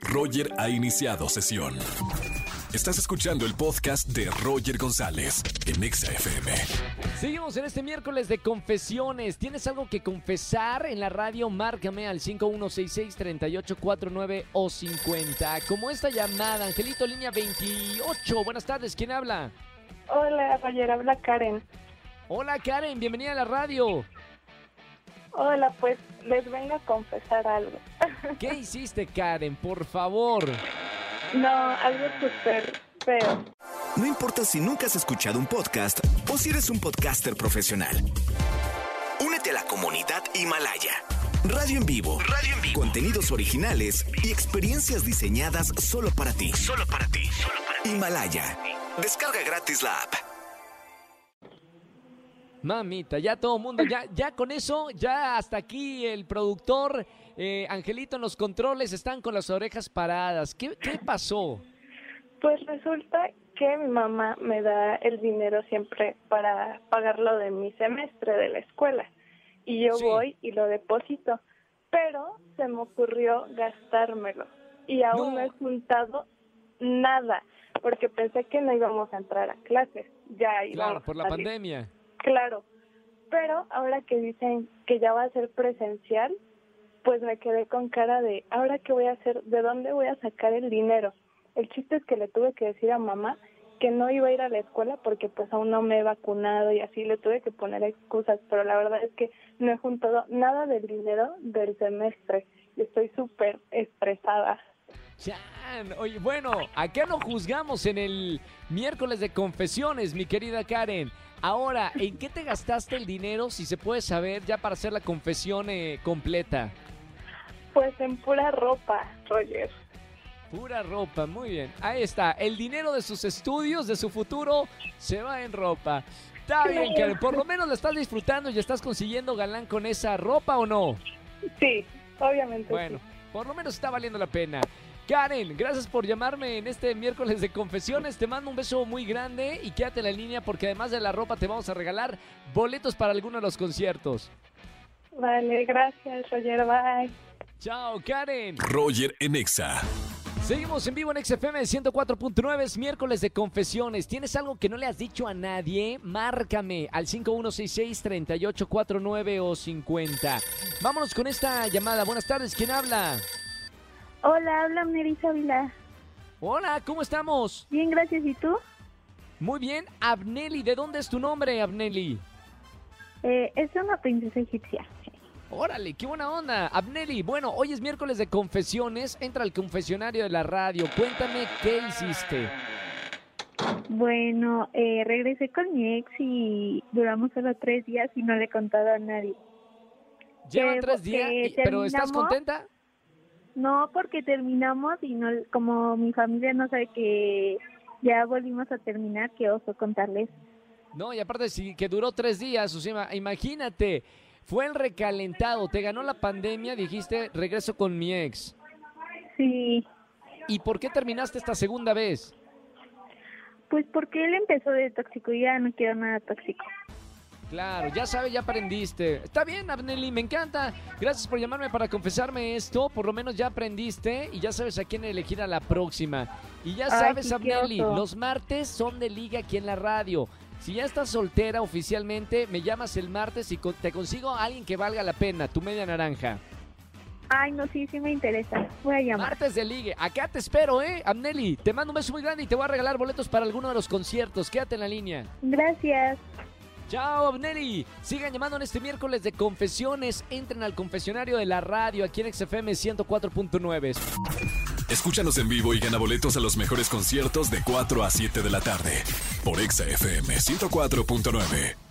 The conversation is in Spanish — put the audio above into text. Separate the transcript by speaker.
Speaker 1: Roger ha iniciado sesión. Estás escuchando el podcast de Roger González en Exa FM.
Speaker 2: Seguimos en este miércoles de confesiones. ¿Tienes algo que confesar en la radio? Márcame al 5166-3849 o 50. Como esta llamada, Angelito, línea 28. Buenas tardes, ¿quién habla?
Speaker 3: Hola, Roger, habla Karen.
Speaker 2: Hola Karen, bienvenida a la radio.
Speaker 3: Hola, pues les vengo a confesar algo.
Speaker 2: ¿Qué hiciste Karen? Por favor.
Speaker 3: No, algo súper feo.
Speaker 1: No importa si nunca has escuchado un podcast o si eres un podcaster profesional. Únete a la comunidad Himalaya. Radio en vivo. Radio en vivo. Contenidos originales y experiencias diseñadas solo para ti. Solo para ti. Solo para ti. Himalaya. Descarga gratis la app.
Speaker 2: Mamita, ya todo el mundo, ya, ya con eso, ya hasta aquí el productor, eh, Angelito en los controles están con las orejas paradas. ¿Qué, ¿Qué pasó?
Speaker 3: Pues resulta que mi mamá me da el dinero siempre para pagar lo de mi semestre de la escuela. Y yo
Speaker 2: Sí.
Speaker 3: voy y lo deposito. Pero se me ocurrió gastármelo. Y aún
Speaker 2: No.
Speaker 3: no he juntado nada. Porque pensé que no íbamos a entrar a clases. Ya íbamos
Speaker 2: Claro, por la
Speaker 3: a
Speaker 2: pandemia.
Speaker 3: Claro, pero ahora que dicen que ya va a ser presencial, pues me quedé con cara de, ¿ahora qué voy a hacer? ¿De dónde voy a sacar el dinero? El chiste es que le tuve que decir a mamá que no iba a ir a la escuela porque pues aún no me he vacunado y así le tuve que poner excusas, pero la verdad es que no he juntado nada del dinero del semestre y estoy súper estresada.
Speaker 2: Chan, oye, bueno, acá no juzgamos en el miércoles de confesiones, mi querida Karen. Ahora, ¿en qué te gastaste el dinero, si se puede saber, ya para hacer la confesión eh, completa?
Speaker 3: Pues en pura ropa, Roger.
Speaker 2: Pura ropa, muy bien. Ahí está, el dinero de sus estudios, de su futuro, se va en ropa. Está bien, Karen, por lo menos la estás disfrutando y estás consiguiendo galán con esa ropa o no.
Speaker 3: Sí, obviamente. sí.
Speaker 2: Bueno, por lo menos está valiendo la pena. Karen, gracias por llamarme en este miércoles de confesiones. Te mando un beso muy grande y quédate en la línea porque además de la ropa te vamos a regalar boletos para alguno de los conciertos.
Speaker 3: Vale, gracias, Roger. Bye.
Speaker 2: Chao, Karen.
Speaker 1: Roger en Exa.
Speaker 2: Seguimos en vivo en XFM 104.9, es miércoles de confesiones. ¿Tienes algo que no le has dicho a nadie? Márcame al 5166-3849 o 50. Vámonos con esta llamada. Buenas tardes, ¿quién habla?
Speaker 3: Hola, habla Nerissa Vila.
Speaker 2: Hola, ¿cómo estamos?
Speaker 3: Bien, gracias. ¿Y tú?
Speaker 2: Muy bien, Abneli, ¿de dónde es tu nombre, Abneli?
Speaker 3: Eh, es una princesa egipcia.
Speaker 2: Órale, qué buena onda. Abneli, bueno, hoy es miércoles de confesiones. Entra al confesionario de la radio. Cuéntame qué hiciste.
Speaker 3: Bueno, eh, regresé con mi ex y duramos solo tres días y no le he contado a nadie.
Speaker 2: Llevan tres días, y- pero ¿estás contenta?
Speaker 3: No, porque terminamos y no, como mi familia no sabe que ya volvimos a terminar, qué oso contarles.
Speaker 2: No, y aparte sí, que duró tres días, sea, imagínate, fue el recalentado, te ganó la pandemia, dijiste, regreso con mi ex.
Speaker 3: Sí,
Speaker 2: ¿Y por qué terminaste esta segunda vez?
Speaker 3: pues porque él empezó de tóxico y ya no quiero nada tóxico.
Speaker 2: Claro, ya sabes, ya aprendiste. Está bien, Abneli, me encanta. Gracias por llamarme para confesarme esto. Por lo menos ya aprendiste y ya sabes a quién elegir a la próxima. Y ya sabes, Abneli, los martes son de liga aquí en la radio. Si ya estás soltera oficialmente, me llamas el martes y te consigo a alguien que valga la pena, tu media naranja.
Speaker 3: Ay, no, sí, sí me interesa. Voy a llamar.
Speaker 2: Martes de ligue. Acá te espero, ¿eh? Abneli, te mando un beso muy grande y te voy a regalar boletos para alguno de los conciertos. Quédate en la línea.
Speaker 3: Gracias.
Speaker 2: Chao, Abneli. Sigan llamando en este miércoles de confesiones. Entren al confesionario de la radio aquí en XFM 104.9.
Speaker 1: Escúchanos en vivo y gana boletos a los mejores conciertos de 4 a 7 de la tarde por Exa FM 104.9.